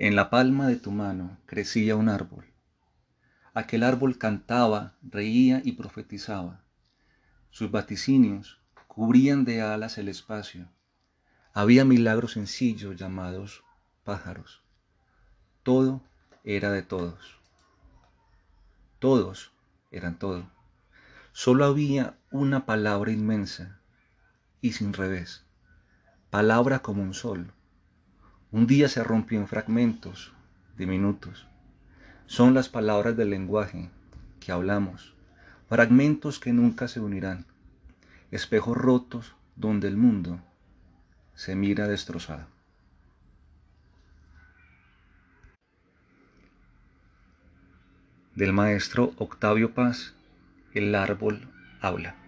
En la palma de tu mano crecía un árbol. Aquel árbol cantaba, reía y profetizaba. Sus vaticinios cubrían de alas el espacio. Había milagros sencillos llamados pájaros. Todo era de todos. Todos eran todo. Solo había una palabra inmensa y sin revés. Palabra como un sol. Un día se rompió en fragmentos diminutos. Son las palabras del lenguaje que hablamos, fragmentos que nunca se unirán, espejos rotos donde el mundo se mira destrozado. Del maestro Octavio Paz, el árbol habla.